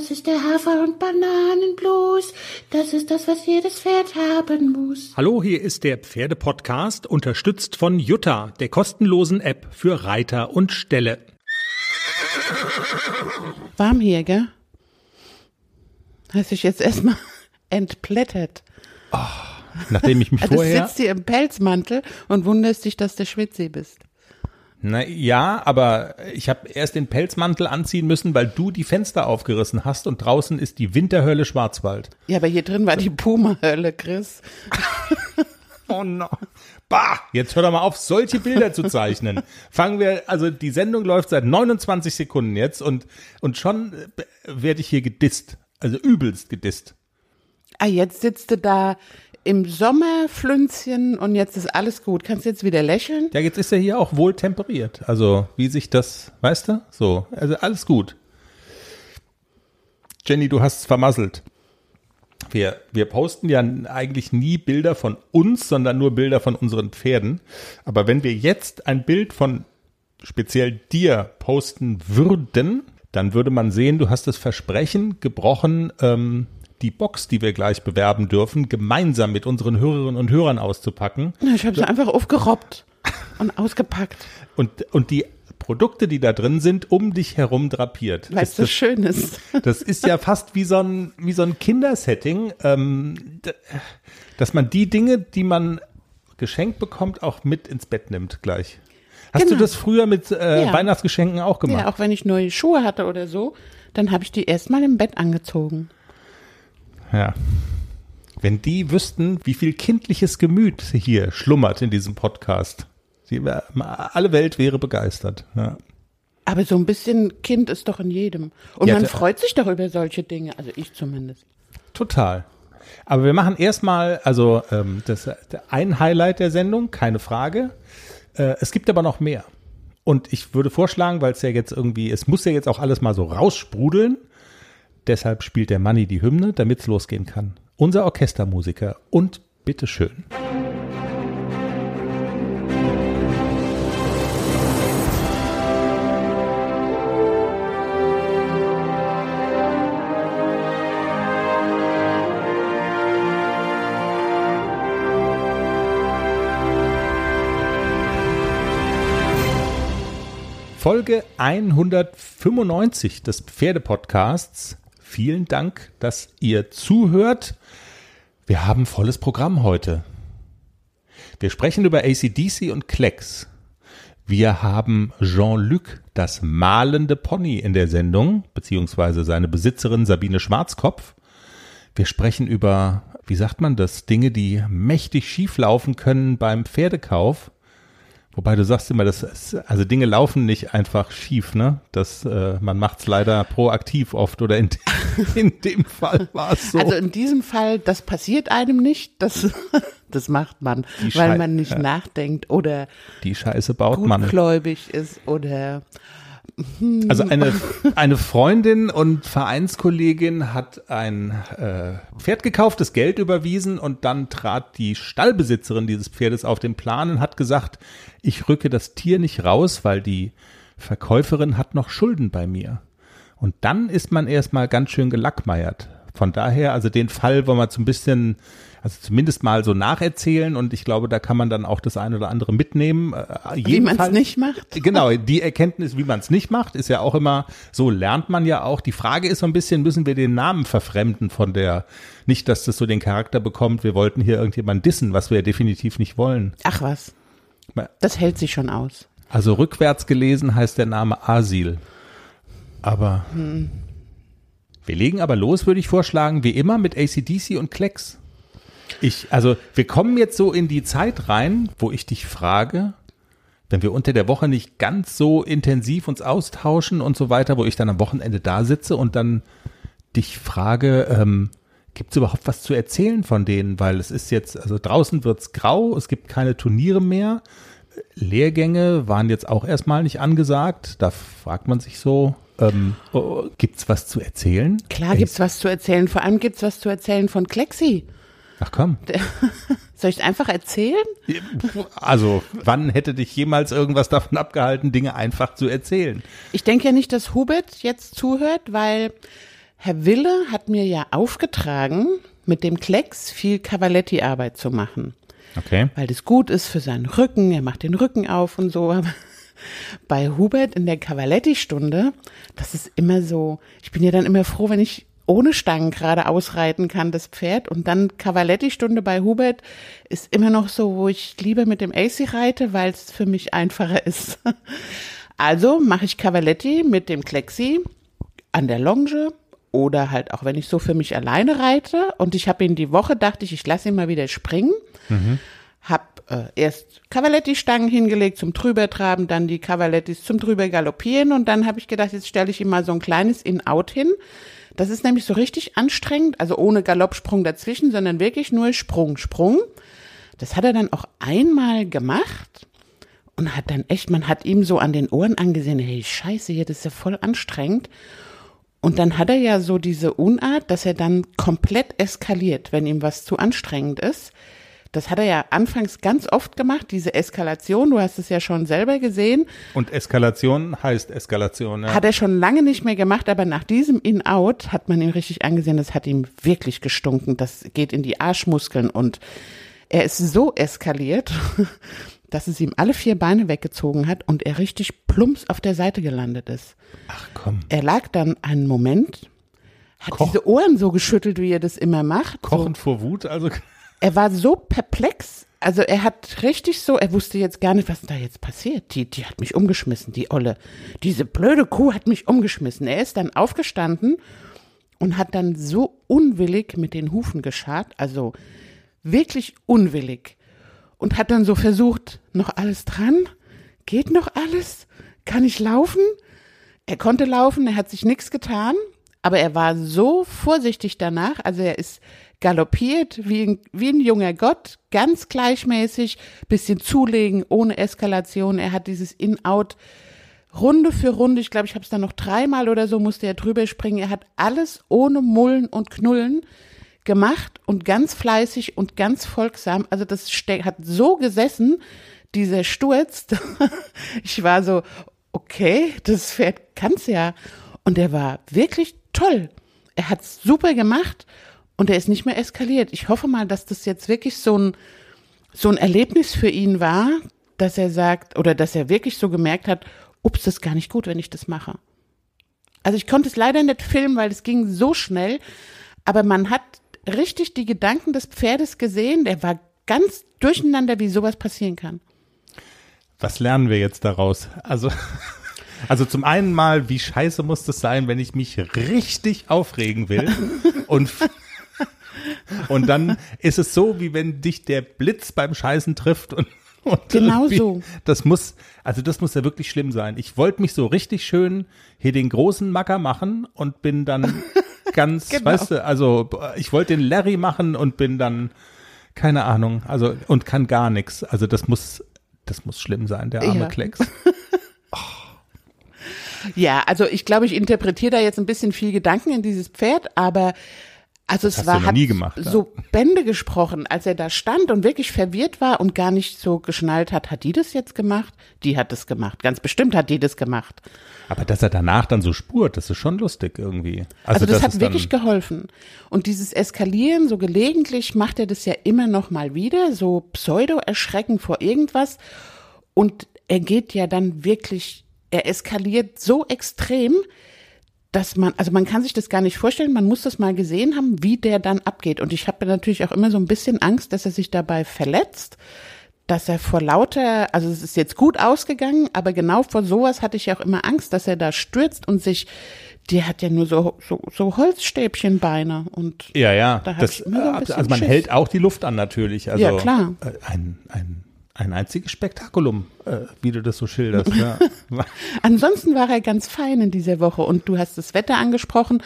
Das ist der Hafer- und Bananenblues. Das ist das, was jedes Pferd haben muss. Hallo, hier ist der Pferdepodcast, unterstützt von Jutta, der kostenlosen App für Reiter und Ställe. Warm hier, gell? Hast dich jetzt erstmal entplättet. Nachdem ich mich Also du vorher. sitzt hier im Pelzmantel und wunderst dich, dass du Schwitzi bist. Na ja, aber ich habe erst den Pelzmantel anziehen müssen, weil du die Fenster aufgerissen hast und draußen ist die Winterhölle Schwarzwald. Ja, aber hier drin war die Puma-Hölle, Chris. Oh no. Bah, jetzt hör doch mal auf, solche Bilder zu zeichnen. Fangen wir, also die Sendung läuft seit 29 Sekunden jetzt und, und schon äh, werde ich hier gedisst. Also übelst gedisst. Ah, jetzt sitzt du da im Sommerflünzchen und jetzt ist alles gut. Kannst jetzt wieder lächeln? Ja, jetzt ist er hier auch wohl temperiert. Also, wie sich das, weißt du? So, also alles gut. Jenny, du hast es vermasselt. Wir, wir posten ja eigentlich nie Bilder von uns, sondern nur Bilder von unseren Pferden. Aber wenn wir jetzt ein Bild von speziell dir posten würden, dann würde man sehen, du hast das Versprechen gebrochen, ähm, die Box, die wir gleich bewerben dürfen, gemeinsam mit unseren Hörerinnen und Hörern auszupacken. Ich habe sie einfach aufgerobbt und ausgepackt, und, und die Produkte, die da drin sind, um dich herum drapiert. weil es Das, so das, schön ist. das ist ja fast wie so ein, wie so ein Kindersetting, ähm, dass man die Dinge, die man geschenkt bekommt, auch mit ins Bett nimmt gleich. Hast Genau. du das früher mit äh, Ja. Weihnachtsgeschenken auch gemacht? Ja, auch wenn ich neue Schuhe hatte oder so, dann habe ich die erstmal im Bett angezogen. Ja. Wenn die wüssten, wie viel kindliches Gemüt hier schlummert in diesem Podcast. Die, wär- alle Welt wäre begeistert. Ja. Aber so ein bisschen Kind ist doch in jedem. Und Ja, man freut sich doch über solche Dinge. Also ich zumindest. Total. Aber wir machen erstmal, also ähm, das ein Highlight der Sendung, keine Frage. Äh, es gibt aber noch mehr. Und ich würde vorschlagen, weil es ja jetzt irgendwie, es muss ja jetzt auch alles mal so raussprudeln. Deshalb spielt der Manni die Hymne, damit es losgehen kann. Unser Orchestermusiker und bitteschön. Folge 195 des Pferdepodcasts. Vielen Dank, dass ihr zuhört. Wir haben volles Programm heute. Wir sprechen über ACDC und Klecks. Wir haben Jean-Luc, das malende Pony in der Sendung, beziehungsweise seine Besitzerin Sabine Schwarzkopf. Wir sprechen über, wie sagt man das, Dinge, die mächtig schief laufen können beim Pferdekauf. Wobei du sagst immer, das ist, also Dinge laufen nicht einfach schief, ne? Das, äh, man macht's leider proaktiv oft oder in, in dem Fall war es so. Also in diesem Fall, das passiert einem nicht. Das, das macht man, weil man nicht ja. nachdenkt oder Die Scheiße baut man. ist oder Also eine, eine Freundin und Vereinskollegin hat ein äh, Pferd gekauft, das Geld überwiesen und dann trat die Stallbesitzerin dieses Pferdes auf den Plan und hat gesagt, ich rücke das Tier nicht raus, weil die Verkäuferin hat noch Schulden bei mir. Und dann ist man erstmal ganz schön gelackmeiert. Von daher, also den Fall wollen wir so ein bisschen, also zumindest mal so nacherzählen und ich glaube, da kann man dann auch das eine oder andere mitnehmen. Äh, wie man es nicht macht. Genau, die Erkenntnis, wie man es nicht macht, ist ja auch immer, so lernt man ja auch. Die Frage ist so ein bisschen, müssen wir den Namen verfremden von der, nicht, dass das so den Charakter bekommt, wir wollten hier irgendjemand dissen, was wir ja definitiv nicht wollen. Ach was, das hält sich schon aus. Also rückwärts gelesen heißt der Name Asil. Aber wir legen aber los, würde ich vorschlagen, wie immer mit ACDC und Klecks. Ich, also wir kommen jetzt so in die Zeit rein, wo ich dich frage, wenn wir unter der Woche nicht ganz so intensiv uns austauschen und so weiter, wo ich dann am Wochenende da sitze und dann dich frage, ähm, gibt es überhaupt was zu erzählen von denen? Weil es ist jetzt, also draußen wird's grau, es gibt keine Turniere mehr. Lehrgänge waren jetzt auch erstmal nicht angesagt. Da fragt man sich so, ähm, oh, gibt's was zu erzählen? Klar gibt's was zu erzählen. Vor allem gibt's was zu erzählen von Klexi. Ach komm. Soll ich einfach erzählen? Also, wann hätte dich jemals irgendwas davon abgehalten, Dinge einfach zu erzählen? Ich denke ja nicht, dass Hubert jetzt zuhört, weil Herr Wille hat mir ja aufgetragen, mit dem Klecks viel Cavaletti-Arbeit zu machen. Okay. Weil das gut ist für seinen Rücken, er macht den Rücken auf und so. Aber bei Hubert in der Cavaletti-Stunde, das ist immer so, ich bin ja dann immer froh, wenn ich ohne Stangen gerade ausreiten kann, das Pferd. Und dann Cavaletti-Stunde bei Hubert ist immer noch so, wo ich lieber mit dem AC reite, weil es für mich einfacher ist. Also mache ich Cavaletti mit dem Klexi an der Longe oder halt auch, wenn ich so für mich alleine reite. Und ich habe ihn die Woche, dachte ich, ich lasse ihn mal wieder springen. Hab äh, erst Cavaletti-Stangen hingelegt zum drübertraben, dann die Cavalettis zum drüber galoppieren und dann habe ich gedacht, jetzt stelle ich ihm mal so ein kleines In-Out hin. Das ist nämlich so richtig anstrengend, also ohne Galoppsprung dazwischen, sondern wirklich nur Sprung, Sprung. Das hat er dann auch einmal gemacht und hat dann echt, man hat ihm so an den Ohren angesehen, hey, scheiße, hier, das ist ja voll anstrengend. Und dann hat er ja so diese Unart, dass er dann komplett eskaliert, wenn ihm was zu anstrengend ist. Das hat er ja anfangs ganz oft gemacht, diese Eskalation. Du hast es ja schon selber gesehen. Und Eskalation heißt Eskalation. Ja. Hat er schon lange nicht mehr gemacht, aber nach diesem In-Out hat man ihm richtig angesehen, das hat ihm wirklich gestunken. Das geht in die Arschmuskeln und er ist so eskaliert, dass es ihm alle vier Beine weggezogen hat und er richtig plumps auf der Seite gelandet ist. Ach komm. Er lag dann einen Moment, hat Koch- diese Ohren so geschüttelt, wie er das immer macht. Kochend vor Wut, also Er war so perplex. Also er hat richtig so, er wusste jetzt gar nicht, was da jetzt passiert. Die, die hat mich umgeschmissen, die Olle. Diese blöde Kuh hat mich umgeschmissen. Er ist dann aufgestanden und hat dann so unwillig mit den Hufen geschart, also wirklich unwillig. Und hat dann so versucht, noch alles dran? Geht noch alles? Kann ich laufen? Er konnte laufen, er hat sich nichts getan, aber er war so vorsichtig danach, also er ist galoppiert wie ein, wie ein junger Gott, ganz gleichmäßig, bisschen zulegen, ohne Eskalation. Er hat dieses In-Out Runde für Runde, ich glaube, ich habe es dann noch dreimal oder so, musste er drüber springen. Er hat alles ohne Mullen und Knullen gemacht und ganz fleißig und ganz folgsam. Also das hat so gesessen, dieser Sturz. ich war so, okay, das Pferd kann's ja. Und er war wirklich toll. Er hat's super gemacht und er ist nicht mehr eskaliert. Ich hoffe mal, dass das jetzt wirklich so ein, so ein Erlebnis für ihn war, dass er sagt, oder dass er wirklich so gemerkt hat, ups, das ist gar nicht gut, wenn ich das mache. Also ich konnte es leider nicht filmen, weil es ging so schnell, aber man hat richtig die Gedanken des Pferdes gesehen, der war ganz durcheinander, wie sowas passieren kann. was lernen wir jetzt daraus? Also, also zum einen mal, wie scheiße muss das sein, wenn ich mich richtig aufregen will und und dann ist es so, wie wenn dich der Blitz beim Scheißen trifft und, Genau so. Das muss, also das muss ja wirklich schlimm sein. Ich wollte mich so richtig schön hier den großen Macker machen und bin dann ganz, Genau. weißt du, also ich wollte den Larry machen und bin dann keine Ahnung, also und kann gar nichts. Also das muss, das muss schlimm sein, der arme Ja. Klecks. Ja, also ich glaube, ich interpretiere da jetzt ein bisschen viel Gedanken in dieses Pferd, aber also es hast war hat nie gemacht, so Bände gesprochen, als er da stand und wirklich verwirrt war und gar nicht so geschnallt hat, hat die das jetzt gemacht? Die hat es gemacht. Ganz bestimmt hat die das gemacht. Aber dass er danach dann so spurt, das ist schon lustig irgendwie. Also, das, dass hat wirklich geholfen. Und dieses Eskalieren, so gelegentlich macht er das ja immer noch mal wieder, so pseudo-erschrecken vor irgendwas. Und er geht ja dann wirklich, er eskaliert so extrem, dass man, also man kann sich das gar nicht vorstellen, man muss das mal gesehen haben, wie der dann abgeht. Und ich habe natürlich auch immer so ein bisschen Angst, dass er sich dabei verletzt, dass er vor lauter, also es ist jetzt gut ausgegangen, aber genau vor sowas hatte ich ja auch immer Angst, dass er da stürzt und sich, der hat ja nur so, so, so Holzstäbchenbeine und Ja, ja. Da Das, so bisschen also man Schiss. hält auch die Luft an natürlich. Also Ja, klar. äh, Ein, ein, ein einziges Spektakulum, äh, wie du das so schilderst. Ja. Ansonsten war er ganz fein in dieser Woche und du hast das Wetter angesprochen.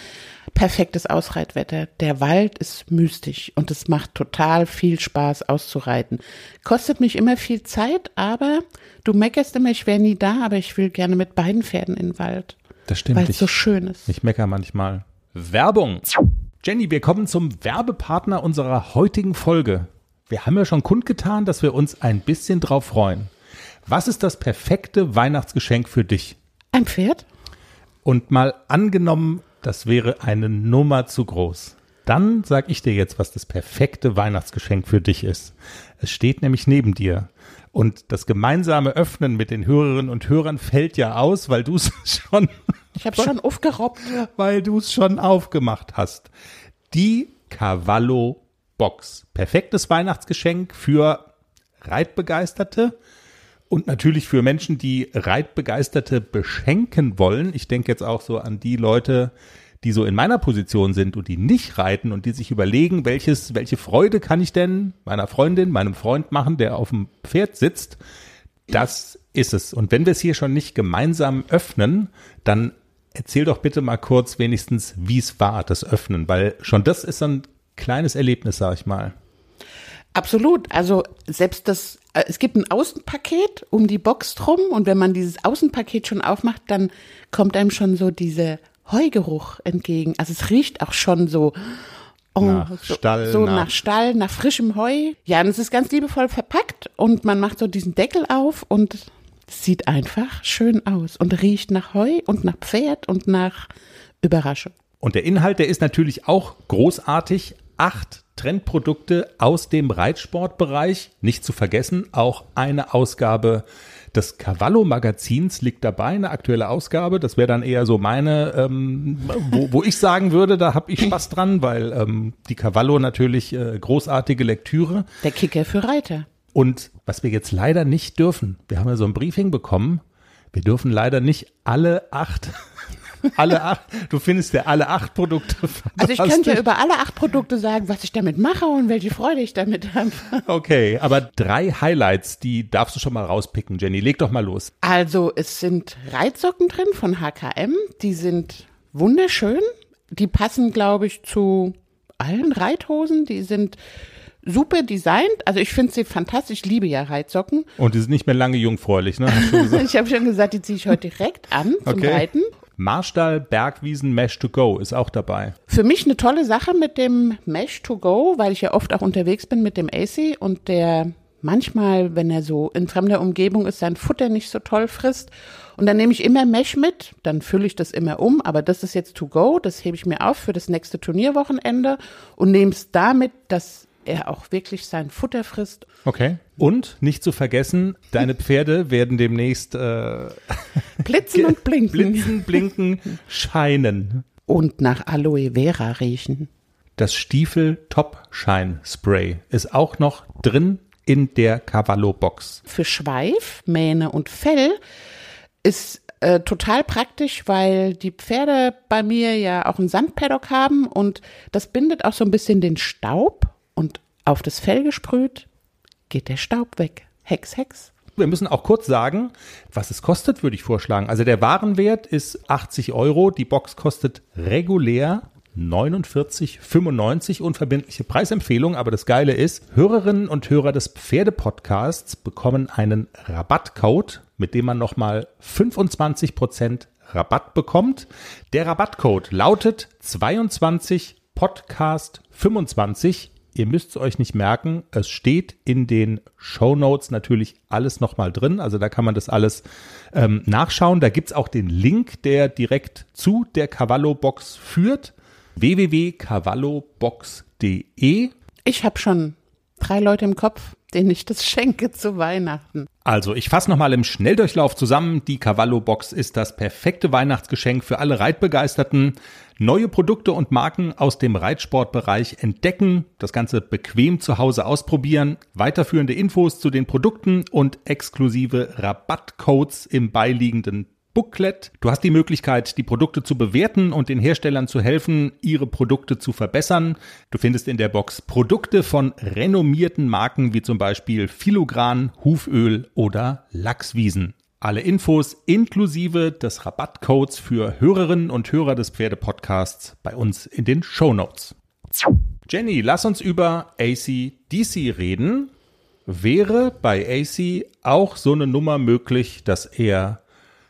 Perfektes Ausreitwetter. Der Wald ist mystisch und es macht total viel Spaß auszureiten. Kostet mich immer viel Zeit, aber du meckerst immer, ich wäre nie da, aber ich will gerne mit beiden Pferden in den Wald, Das stimmt. weil es so schön ist. ich mecker manchmal. Werbung. Jenny, wir kommen zum Werbepartner unserer heutigen Folge. Wir haben ja schon kundgetan, dass wir uns ein bisschen drauf freuen. Was ist das perfekte Weihnachtsgeschenk für dich? Ein Pferd? Und mal angenommen, das wäre eine Nummer zu groß. Dann sag ich dir jetzt, was das perfekte Weihnachtsgeschenk für dich ist. Es steht nämlich neben dir. Und das gemeinsame Öffnen mit den Hörerinnen und Hörern fällt ja aus, weil du es schon, Ich habe schon aufgerobbt. weil du es schon aufgemacht hast. Die Cavallo Box. Perfektes Weihnachtsgeschenk für Reitbegeisterte und natürlich für Menschen, die Reitbegeisterte beschenken wollen. Ich denke jetzt auch so an die Leute, die so in meiner Position sind und die nicht reiten und die sich überlegen, welches, welche Freude kann ich denn meiner Freundin, meinem Freund machen, der auf dem Pferd sitzt. Das ist es. Und wenn wir es hier schon nicht gemeinsam öffnen, dann erzähl doch bitte mal kurz wenigstens, wie es war, das Öffnen, weil schon das ist so ein kleines Erlebnis, sag ich mal. Absolut. Also selbst das, äh, es gibt ein Außenpaket um die Box drum und wenn man dieses Außenpaket schon aufmacht, dann kommt einem schon so dieser Heugeruch entgegen. Also es riecht auch schon so. Oh, Nach so, Stall, so nach- nach, Stall, nach frischem Heu. Ja, und es ist ganz liebevoll verpackt und man macht so diesen Deckel auf und sieht einfach schön aus und riecht nach Heu und nach Pferd und nach Überraschung. Und der Inhalt, der ist natürlich auch großartig. Acht Trendprodukte aus dem Reitsportbereich. Nicht zu vergessen, auch eine Ausgabe des Cavallo-Magazins liegt dabei, eine aktuelle Ausgabe. Das wäre dann eher so meine, ähm, wo, wo ich sagen würde, da habe ich Spaß dran, weil ähm, die Cavallo natürlich äh, großartige Lektüre. Der Kicker für Reiter. Und was wir jetzt leider nicht dürfen, wir haben ja so ein Briefing bekommen, wir dürfen leider nicht alle acht, alle acht, du findest ja alle acht Produkte. Also ich könnte ja über alle acht Produkte sagen, was ich damit mache und welche Freude ich damit habe. Okay, aber drei Highlights, die darfst du schon mal rauspicken, Jenny. Leg doch mal los. Also es sind Reitsocken drin von HKM, die sind wunderschön. Die passen, glaube ich, zu allen Reithosen. Die sind super designt. Also ich finde sie fantastisch. Ich liebe ja Reitsocken. Und die sind nicht mehr lange jungfräulich, ne? Ich habe schon gesagt, die ziehe ich heute direkt an zum Okay. Reiten. Marstall Bergwiesen Mesh to Go ist auch dabei. Für mich eine tolle Sache mit dem Mesh to Go, weil ich ja oft auch unterwegs bin mit dem AC und der manchmal, wenn er so in fremder Umgebung ist, sein Futter nicht so toll frisst. Und dann nehme ich immer Mesh mit, dann fülle ich das immer um, aber das ist jetzt to go, das hebe ich mir auf für das nächste Turnierwochenende und nehme es damit, dass er auch wirklich sein Futter frisst. Okay. Und nicht zu vergessen, deine Pferde werden demnächst äh, Blitzen und blinken. blitzen, blinken, scheinen. Und nach Aloe Vera riechen. Das Stiefel Top Shine Spray ist auch noch drin in der Cavallo Box. für Schweif, Mähne und Fell ist äh, total praktisch, weil die Pferde bei mir ja auch einen Sandpaddock haben und das bindet auch so ein bisschen den Staub und auf das Fell gesprüht geht der Staub weg. Hex, Hex. Wir müssen auch kurz sagen, was es kostet, würde ich vorschlagen. Also der Warenwert ist 80 Euro. Die Box kostet regulär 49,95 unverbindliche Preisempfehlung. Aber das Geile ist, Hörerinnen und Hörer des Pferdepodcasts bekommen einen Rabattcode, mit dem man nochmal 25% Rabatt bekommt. Der Rabattcode lautet 22 Podcast 25. Ihr müsst es euch nicht merken. Es steht in den Show Notes natürlich alles nochmal drin. Also da kann man das alles ähm, nachschauen. Da gibt's auch den Link, der direkt zu der Cavallo Box führt. www.cavallobox.de. Ich habe schon drei Leute im Kopf, denen ich das schenke zu Weihnachten. Also, ich fasse nochmal im Schnelldurchlauf zusammen. Die Cavallo Box ist das perfekte Weihnachtsgeschenk für alle Reitbegeisterten. Neue Produkte und Marken aus dem Reitsportbereich entdecken, das Ganze bequem zu Hause ausprobieren, weiterführende Infos zu den Produkten und exklusive Rabattcodes im beiliegenden Booklet. Du hast die Möglichkeit, die Produkte zu bewerten und den Herstellern zu helfen, ihre Produkte zu verbessern. Du findest in der Box Produkte von renommierten Marken wie zum Beispiel Filogran, Huföl oder Lachswiesen. Alle Infos inklusive des Rabattcodes für Hörerinnen und Hörer des Pferdepodcasts bei uns in den Shownotes. Jenny, lass uns über ACDC reden. Wäre bei AC auch so eine Nummer möglich, dass er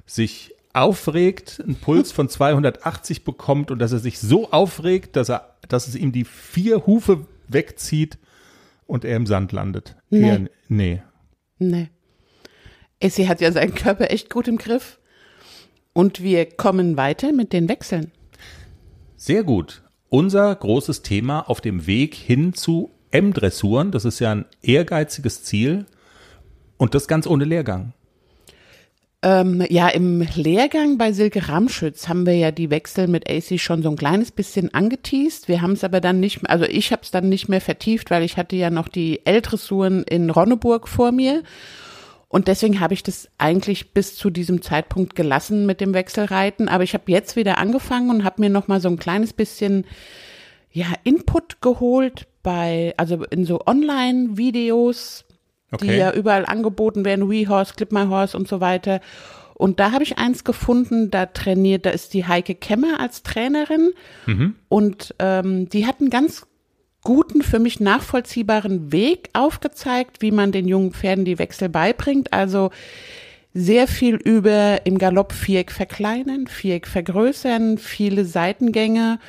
sich aufregt, einen Puls von 280 bekommt und dass er sich so aufregt, dass er, dass es ihm die vier Hufe wegzieht und er im Sand landet? Nee. Eher, nee. Nee. Essie hat ja seinen Körper echt gut im Griff. Und wir kommen weiter mit den Wechseln. Sehr gut. Unser großes Thema auf dem Weg hin zu M-Dressuren. Das ist ja ein ehrgeiziges Ziel. Und das ganz ohne Lehrgang. Ähm, ja, im Lehrgang bei Silke Ramschütz haben wir ja die Wechsel mit AC schon so ein kleines bisschen angeteased. Wir haben es aber dann nicht also ich habe es dann nicht mehr vertieft, weil ich hatte ja noch die L-Dressuren in Ronneburg vor mir. Und deswegen habe ich das eigentlich bis zu diesem Zeitpunkt gelassen mit dem Wechselreiten. Aber ich habe jetzt wieder angefangen und habe mir noch mal so ein kleines bisschen ja Input geholt bei also in so Online-Videos die Okay. ja überall angeboten werden, WeHorse, Clip My Horse und so weiter. Und da habe ich eins gefunden, da trainiert, da ist die Heike Kemmer als Trainerin und ähm, die hat einen ganz guten, für mich nachvollziehbaren Weg aufgezeigt, wie man den jungen Pferden die Wechsel beibringt. Also sehr viel über im Galopp Viereck verkleinern, Viereck vergrößern, viele Seitengänge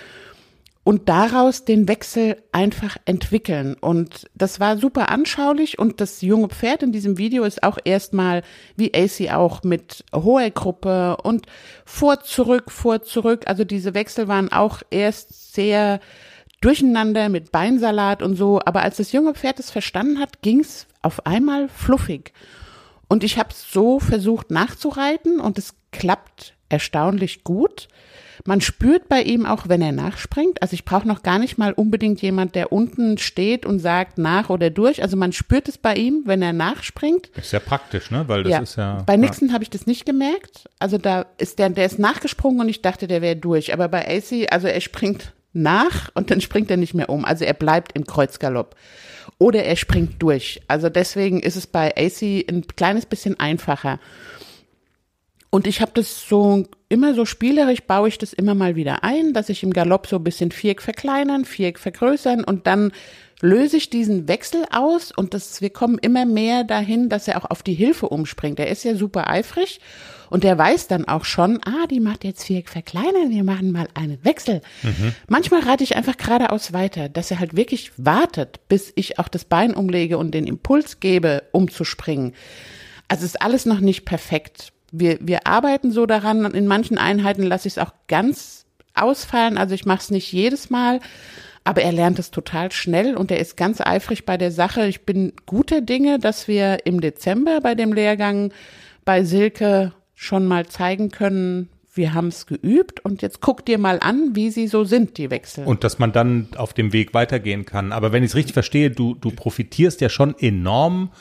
und daraus den Wechsel einfach entwickeln. Und das war super anschaulich und das junge Pferd in diesem Video ist auch erstmal, wie AC auch, mit hoher Gruppe und vor, zurück, vor, zurück. Also diese Wechsel waren auch erst sehr durcheinander mit Beinsalat und so. Aber als das junge Pferd es verstanden hat, ging's auf einmal fluffig. Und ich habe so versucht nachzureiten und es klappt erstaunlich gut. Man spürt bei ihm auch, wenn er nachspringt. Also ich brauche noch gar nicht mal unbedingt jemand, der unten steht und sagt nach oder durch. Also man spürt es bei ihm, wenn er nachspringt. Ist ja praktisch, ne? Weil das ist ja. Bei Nixon habe ich das nicht gemerkt. Also da ist der, der ist nachgesprungen und ich dachte, der wäre durch. Aber bei AC, also er springt nach und dann springt er nicht mehr um. Also er bleibt im Kreuzgalopp. Oder er springt durch. Also deswegen ist es bei AC ein kleines bisschen einfacher. Und ich habe das so immer so spielerisch baue ich das immer mal wieder ein, dass ich im Galopp so ein bisschen Viereck verkleinern, Viereck vergrößern und dann löse ich diesen Wechsel aus und das, wir kommen immer mehr dahin, dass er auch auf die Hilfe umspringt. Er ist ja super eifrig und der weiß dann auch schon, ah, die macht jetzt Viereck verkleinern, wir machen mal einen Wechsel. Manchmal reite ich einfach geradeaus weiter, dass er halt wirklich wartet, bis ich auch das Bein umlege und den Impuls gebe, umzuspringen. Also ist alles noch nicht perfekt. Wir, wir arbeiten so daran. In manchen Einheiten lasse ich es auch ganz ausfallen. Also ich mache es nicht jedes Mal, aber er lernt es total schnell und er ist ganz eifrig bei der Sache. Ich bin guter Dinge, dass wir im Dezember bei dem Lehrgang bei Silke schon mal zeigen können, wir haben es geübt und jetzt guck dir mal an, wie sie so sind, die Wechsel. Und dass man dann auf dem Weg weitergehen kann. Aber wenn ich es richtig verstehe, du, du profitierst ja schon enorm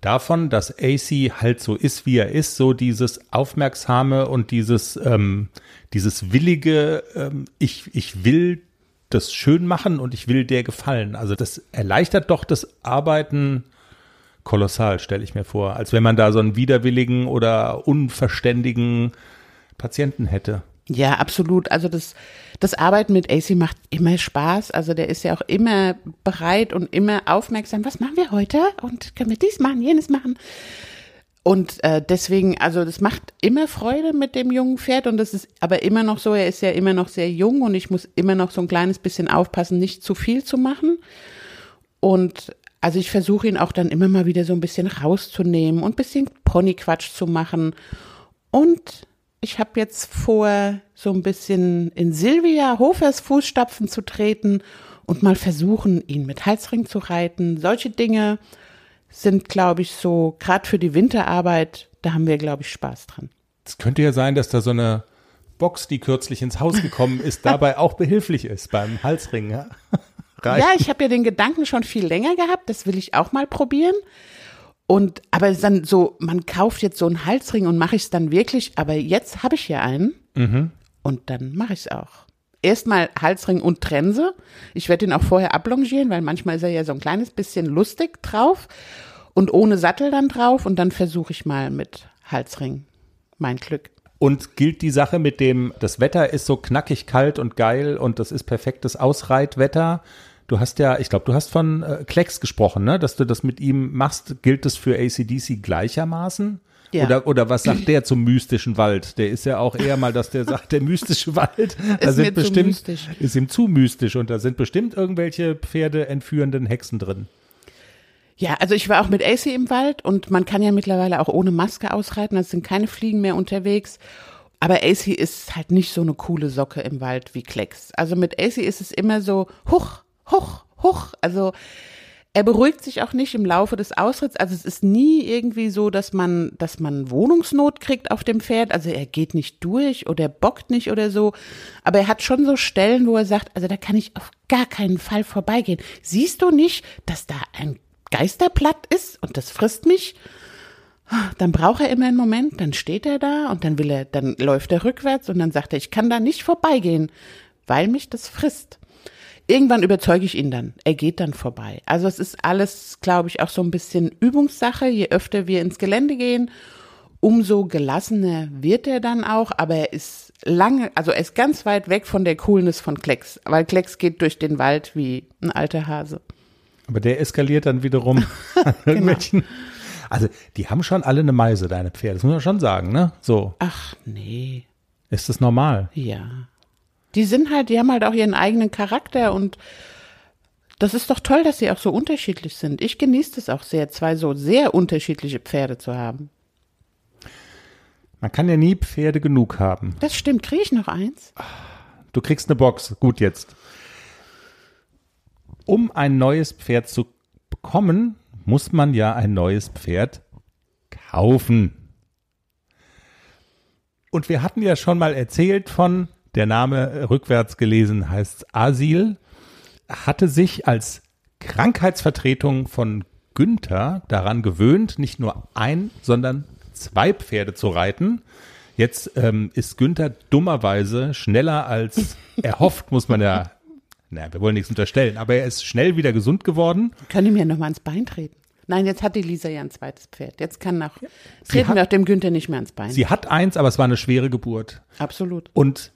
davon, dass AC halt so ist, wie er ist, so dieses Aufmerksame und dieses, ähm, dieses willige, ähm, ich, ich will das schön machen und ich will der gefallen. Also das erleichtert doch das Arbeiten kolossal, stelle ich mir vor. Als wenn man da so einen widerwilligen oder unverständigen Patienten hätte. Ja, absolut. Also das, das Arbeiten mit AC macht immer Spaß. Also der ist ja auch immer bereit und immer aufmerksam. Was machen wir heute? Und können wir dies machen, jenes machen? Und äh, deswegen, also das macht immer Freude mit dem jungen Pferd und das ist aber immer noch so, er ist ja immer noch sehr jung und ich muss immer noch so ein kleines bisschen aufpassen, nicht zu viel zu machen. Und also ich versuche ihn auch dann immer mal wieder so ein bisschen rauszunehmen und ein bisschen Ponyquatsch zu machen. Und ich habe jetzt vor, so ein bisschen in Silvia Hofers Fußstapfen zu treten und mal versuchen, ihn mit Halsring zu reiten. Solche Dinge sind, glaube ich, so, gerade für die Winterarbeit, da haben wir, glaube ich, Spaß dran. Es könnte ja sein, dass da so eine Box, die kürzlich ins Haus gekommen ist, dabei auch behilflich ist beim Halsring. Ja. Ja, ich habe ja den Gedanken schon viel länger gehabt, das will ich auch mal probieren. Und aber dann so, man kauft jetzt so einen Halsring und mache ich es dann wirklich, aber jetzt habe ich ja einen und dann mache ich es auch. Erstmal Halsring und Trense. Ich werde ihn auch vorher ablongieren, weil manchmal ist er ja so ein kleines bisschen lustig drauf und ohne Sattel dann drauf und dann versuche ich mal mit Halsring mein Glück. Und gilt die Sache mit dem, das Wetter ist so knackig kalt und geil und das ist perfektes Ausreitwetter. Du hast ja, ich glaube, du hast von äh, Klecks gesprochen, ne? Dass du das mit ihm machst. Gilt das für ACDC gleichermaßen? Ja. Oder, oder was sagt der zum mystischen Wald? Der ist ja auch eher mal, dass der sagt, der mystische Wald, da Ist sind bestimmt, mystisch. ist ihm zu mystisch und da sind bestimmt irgendwelche Pferde entführenden Hexen drin. Ja, also ich war auch mit AC im Wald und man kann ja mittlerweile auch ohne Maske ausreiten, es sind keine Fliegen mehr unterwegs. Aber AC ist halt nicht so eine coole Socke im Wald wie Klecks. Also mit AC ist es immer so, huch, huch, huch. Also er beruhigt sich auch nicht im Laufe des Austritts. Also es ist nie irgendwie so, dass man, dass man Wohnungsnot kriegt auf dem Pferd. Also er geht nicht durch oder bockt nicht oder so. Aber er hat schon so Stellen, wo er sagt, also da kann ich auf gar keinen Fall vorbeigehen. Siehst du nicht, dass da ein Geisterblatt ist und das frisst mich? Dann braucht er immer einen Moment, dann steht er da und dann will er, dann läuft er rückwärts und dann sagt er, ich kann da nicht vorbeigehen, weil mich das frisst. Irgendwann überzeuge ich ihn dann. Er geht dann vorbei. Also es ist alles, glaube ich, auch so ein bisschen Übungssache. Je öfter wir ins Gelände gehen, umso gelassener wird er dann auch. Aber er ist lange, also er ist ganz weit weg von der Coolness von Klecks. Weil Klecks geht durch den Wald wie ein alter Hase. Aber der eskaliert dann wiederum irgendwelchen. Also, die haben schon alle eine Meise, deine Pferde. Das muss man schon sagen, ne? So. Ach nee, Ist das normal? ja. Die sind halt, die haben halt auch ihren eigenen Charakter und das ist doch toll, dass sie auch so unterschiedlich sind. Ich genieße es auch sehr, zwei so sehr unterschiedliche Pferde zu haben. Man kann ja nie Pferde genug haben. Das stimmt. Kriege ich noch eins? Du kriegst eine Box. Gut jetzt. Um ein neues Pferd zu bekommen, muss man ja ein neues Pferd kaufen. Und wir hatten ja schon mal erzählt von, der Name äh, rückwärts gelesen heißt Asil, hatte sich als Krankheitsvertretung von Günther daran gewöhnt, nicht nur ein, sondern zwei Pferde zu reiten. Jetzt ähm, ist Günther dummerweise schneller als erhofft, muss man ja, naja, wir wollen nichts unterstellen, aber er ist schnell wieder gesund geworden. Können die mir noch mal ins Bein treten? Nein, jetzt hat die Lisa ja ein zweites Pferd. Jetzt kann nach, treten hat- wir auch dem Günther nicht mehr ans Bein. Sie hat eins, aber es war eine schwere Geburt. Absolut. Und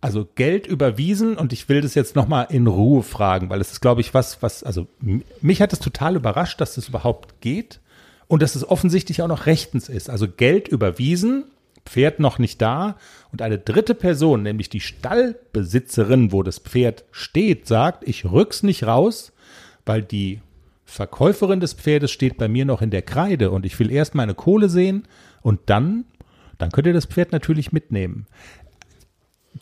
also Geld überwiesen und ich will das jetzt nochmal in Ruhe fragen, weil es ist, glaube ich, was, was, also mich hat es total überrascht, dass das überhaupt geht und dass es offensichtlich auch noch rechtens ist. Also Geld überwiesen, Pferd noch nicht da und eine dritte Person, nämlich die Stallbesitzerin, wo das Pferd steht, sagt, ich rück's nicht raus, weil die Verkäuferin des Pferdes steht bei mir noch in der Kreide und ich will erst meine Kohle sehen und dann, dann könnt ihr das Pferd natürlich mitnehmen.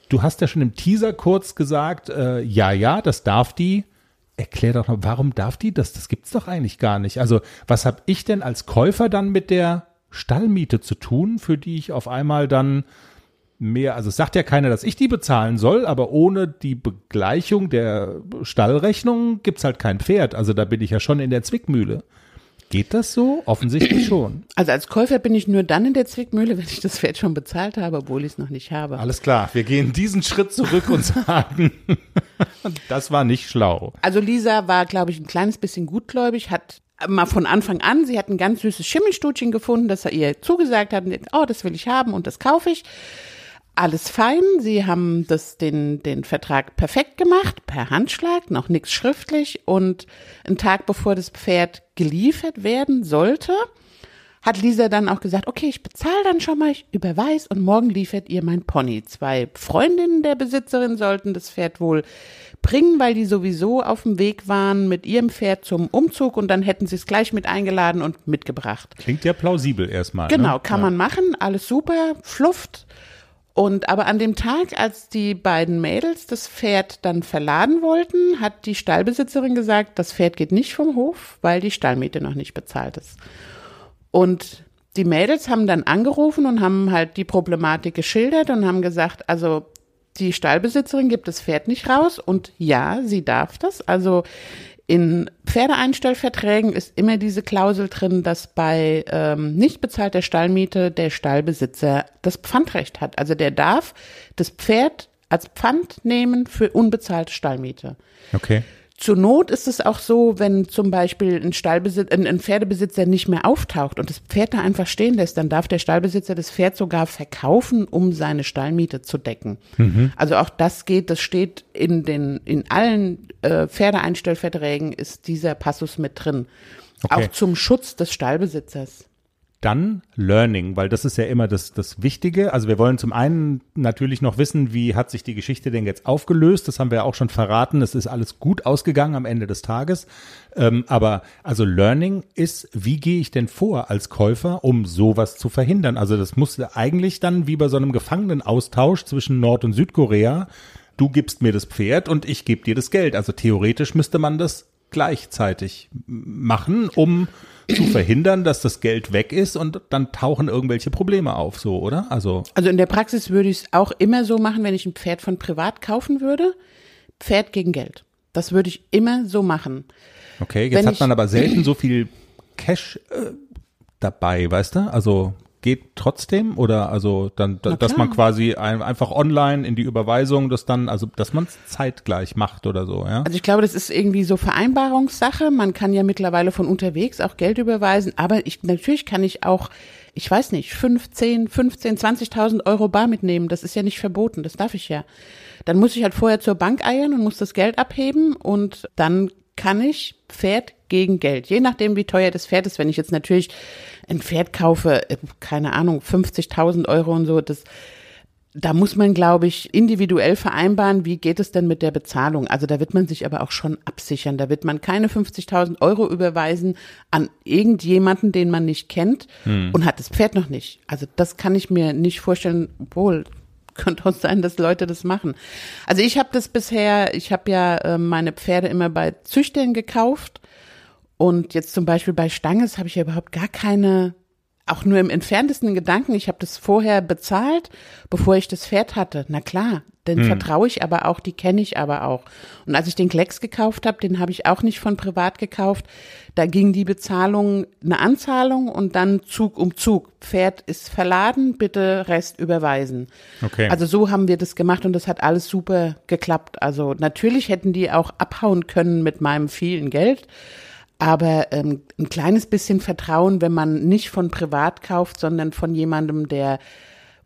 Du hast ja schon im Teaser kurz gesagt, äh, ja, ja, das darf die. Erklär doch mal, warum darf die das? Das gibt's doch eigentlich gar nicht. Also, was habe ich denn als Käufer dann mit der Stallmiete zu tun, für die ich auf einmal dann mehr, also es sagt ja keiner, dass ich die bezahlen soll, aber ohne die Begleichung der Stallrechnung gibt's halt kein Pferd. Also da bin ich ja schon in der Zwickmühle. Geht das so? Offensichtlich schon. Also als Käufer bin ich nur dann in der Zwickmühle, wenn ich das Pferd schon bezahlt habe, obwohl ich es noch nicht habe. Alles klar, wir gehen diesen Schritt zurück und sagen, das war nicht schlau. Also Lisa war, glaube ich, ein kleines bisschen gutgläubig, hat mal von Anfang an, sie hat ein ganz süßes Schimmelstutchen gefunden, das er ihr zugesagt hat, und oh, das will ich haben und das kaufe ich. Alles fein, sie haben das, den, den Vertrag perfekt gemacht, per Handschlag, noch nichts schriftlich und einen Tag bevor das Pferd geliefert werden sollte, hat Lisa dann auch gesagt, okay, ich bezahle dann schon mal, ich überweis und morgen liefert ihr mein Pony. Zwei Freundinnen der Besitzerin sollten das Pferd wohl bringen, weil die sowieso auf dem Weg waren mit ihrem Pferd zum Umzug und dann hätten sie es gleich mit eingeladen und mitgebracht. Klingt ja plausibel erstmal. Genau, ne? kann ja. man machen, alles super, flufft. Und aber an dem Tag, als die beiden Mädels das Pferd dann verladen wollten, hat die Stallbesitzerin gesagt, das Pferd geht nicht vom Hof, weil die Stallmiete noch nicht bezahlt ist. Und die Mädels haben dann angerufen und haben halt die Problematik geschildert und haben gesagt, also die Stallbesitzerin gibt das Pferd nicht raus und ja, sie darf das. Also in Pferdeeinstellverträgen ist immer diese Klausel drin, dass bei ähm, nicht bezahlter Stallmiete der Stallbesitzer das Pfandrecht hat. Also der darf das Pferd als Pfand nehmen für unbezahlte Stallmiete. Okay. Zur Not ist es auch so, wenn zum Beispiel ein, Stallbesitz, ein, ein Pferdebesitzer nicht mehr auftaucht und das Pferd da einfach stehen lässt, dann darf der Stallbesitzer das Pferd sogar verkaufen, um seine Stallmiete zu decken. Also auch das geht, das steht in den in allen äh, Pferdeeinstellverträgen ist dieser Passus mit drin. Okay. Auch zum Schutz des Stallbesitzers. Dann Learning, weil das ist ja immer das, das Wichtige. Also wir wollen zum einen natürlich noch wissen, wie hat sich die Geschichte denn jetzt aufgelöst. Das haben wir ja auch schon verraten. Es ist alles gut ausgegangen am Ende des Tages. Ähm, aber also Learning ist, wie gehe ich denn vor als Käufer, um sowas zu verhindern? Also das muss eigentlich dann wie bei so einem Gefangenenaustausch zwischen Nord- und Südkorea. Du gibst mir das Pferd und ich gebe dir das Geld. Also theoretisch müsste man das gleichzeitig machen, um zu verhindern, dass das Geld weg ist und dann tauchen irgendwelche Probleme auf, so, oder? Also. Also in der Praxis würde ich es auch immer so machen, wenn ich ein Pferd von privat kaufen würde. Pferd gegen Geld. Das würde ich immer so machen. Okay, jetzt Wenn hat man aber selten so viel Cash äh, dabei, weißt du? Also geht trotzdem oder also dann, da, dass man quasi ein, einfach online in die Überweisung das dann, also dass man es zeitgleich macht oder so, ja? Also ich glaube, das ist irgendwie so Vereinbarungssache. Man kann ja mittlerweile von unterwegs auch Geld überweisen, aber ich, natürlich kann ich auch, ich weiß nicht, 15, 15, 20.000 Euro bar mitnehmen. Das ist ja nicht verboten. Das darf ich ja. Dann muss ich halt vorher zur Bank eiern und muss das Geld abheben und dann kann ich Pferd gegen Geld. Je nachdem, wie teuer das Pferd ist. Wenn ich jetzt natürlich ein Pferd kaufe, äh, keine Ahnung, 50.000 Euro und so, das, da muss man, glaube ich, individuell vereinbaren, wie geht es denn mit der Bezahlung. Also da wird man sich aber auch schon absichern. Da wird man keine 50.000 Euro überweisen an irgendjemanden, den man nicht kennt und hat das Pferd noch nicht. Also das kann ich mir nicht vorstellen, obwohl könnte auch sein, dass Leute das machen. Also ich habe das bisher, ich habe ja äh, meine Pferde immer bei Züchtern gekauft und jetzt zum Beispiel bei Stanges habe ich ja überhaupt gar keine, auch nur im entferntesten Gedanken, ich habe das vorher bezahlt, bevor ich das Pferd hatte. Na klar, den vertraue ich aber auch, die kenne ich aber auch. Und als ich den Klecks gekauft habe, den habe ich auch nicht von privat gekauft. Da ging die Bezahlung eine Anzahlung und dann Zug um Zug. Pferd ist verladen, bitte Rest überweisen. Okay. Also so haben wir das gemacht und das hat alles super geklappt. Also natürlich hätten die auch abhauen können mit meinem vielen Geld. Aber ähm, ein kleines bisschen Vertrauen, wenn man nicht von privat kauft, sondern von jemandem, der,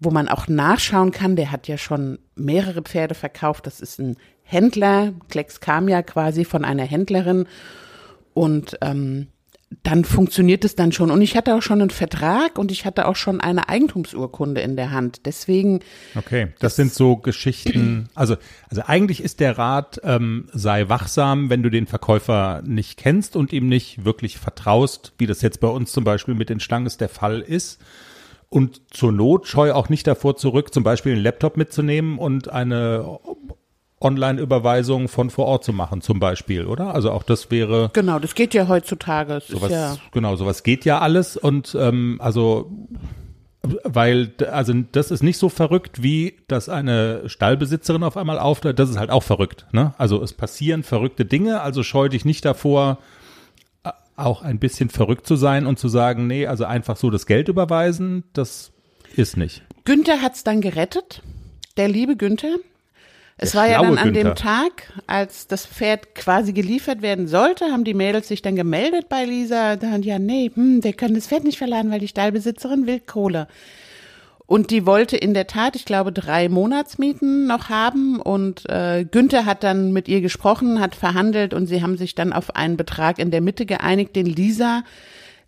wo man auch nachschauen kann, der hat ja schon mehrere Pferde verkauft. Das ist ein Händler. Klecks kam ja quasi von einer Händlerin. Und ähm, dann funktioniert es dann schon. Und ich hatte auch schon einen Vertrag und ich hatte auch schon eine Eigentumsurkunde in der Hand. Deswegen, Okay, das sind so Geschichten. Also, also eigentlich ist der Rat, ähm, sei wachsam, wenn du den Verkäufer nicht kennst und ihm nicht wirklich vertraust, wie das jetzt bei uns zum Beispiel mit den Stanges der Fall ist. Und zur Not scheu auch nicht davor zurück, zum Beispiel einen Laptop mitzunehmen und eine Online-Überweisung von vor Ort zu machen, zum Beispiel, oder? Also auch das wäre genau, das geht ja heutzutage. Es sowas, ja, genau, sowas geht ja alles und ähm, also weil also das ist nicht so verrückt wie dass eine Stallbesitzerin auf einmal auftritt, das ist halt auch verrückt, ne? Also es passieren verrückte Dinge, also scheu dich nicht davor auch ein bisschen verrückt zu sein und zu sagen, nee, also einfach so das Geld überweisen, das ist nicht. Günther hat's dann gerettet, der liebe Günther. Es war ja dann an dem Günther. Tag, als das Pferd quasi geliefert werden sollte, haben die Mädels sich dann gemeldet bei Lisa. Dann, ja, nee, hm, wir können das Pferd nicht verladen, weil die Stallbesitzerin will Kohle. Und die wollte in der Tat, ich glaube, drei Monatsmieten noch haben. Und äh, Günther hat dann mit ihr gesprochen, hat verhandelt und sie haben sich dann auf einen Betrag in der Mitte geeinigt, den Lisa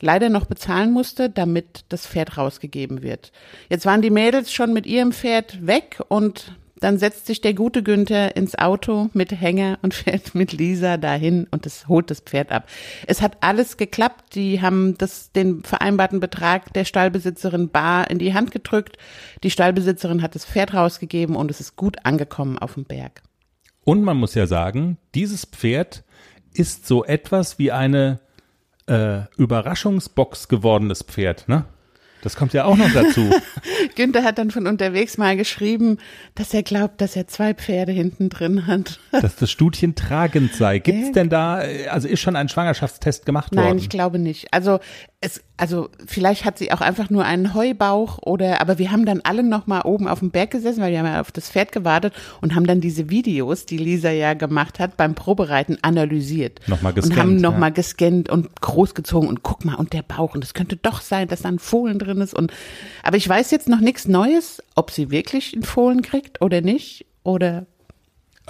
leider noch bezahlen musste, damit das Pferd rausgegeben wird. Jetzt waren die Mädels schon mit ihrem Pferd weg und dann setzt sich der gute Günther ins Auto mit Hänger und fährt mit Lisa dahin und das holt das Pferd ab. Es hat alles geklappt. Die haben das, den vereinbarten Betrag der Stallbesitzerin bar in die Hand gedrückt. Die Stallbesitzerin hat das Pferd rausgegeben und es ist gut angekommen auf dem Berg. Und man muss ja sagen, dieses Pferd ist so etwas wie eine äh, Überraschungsbox gewordenes Pferd, ne? Das kommt ja auch noch dazu. Günther hat dann von unterwegs mal geschrieben, dass er glaubt, dass er zwei Pferde hinten drin hat. dass das Studchen tragend sei. Gibt's denn da, äh, also ist schon ein Schwangerschaftstest gemacht worden? Nein, ich glaube nicht. Also es, also vielleicht hat sie auch einfach nur einen Heubauch oder, aber wir haben dann alle noch mal oben auf dem Berg gesessen, weil wir haben ja auf das Pferd gewartet und haben dann diese Videos, die Lisa ja gemacht hat, beim Probereiten analysiert. Noch mal Und gescannt, haben noch ja. gescannt und großgezogen und guck mal und der Bauch und es könnte doch sein, dass da ein Fohlen drin ist und, aber ich weiß jetzt noch nichts Neues, ob sie wirklich einen Fohlen kriegt oder nicht oder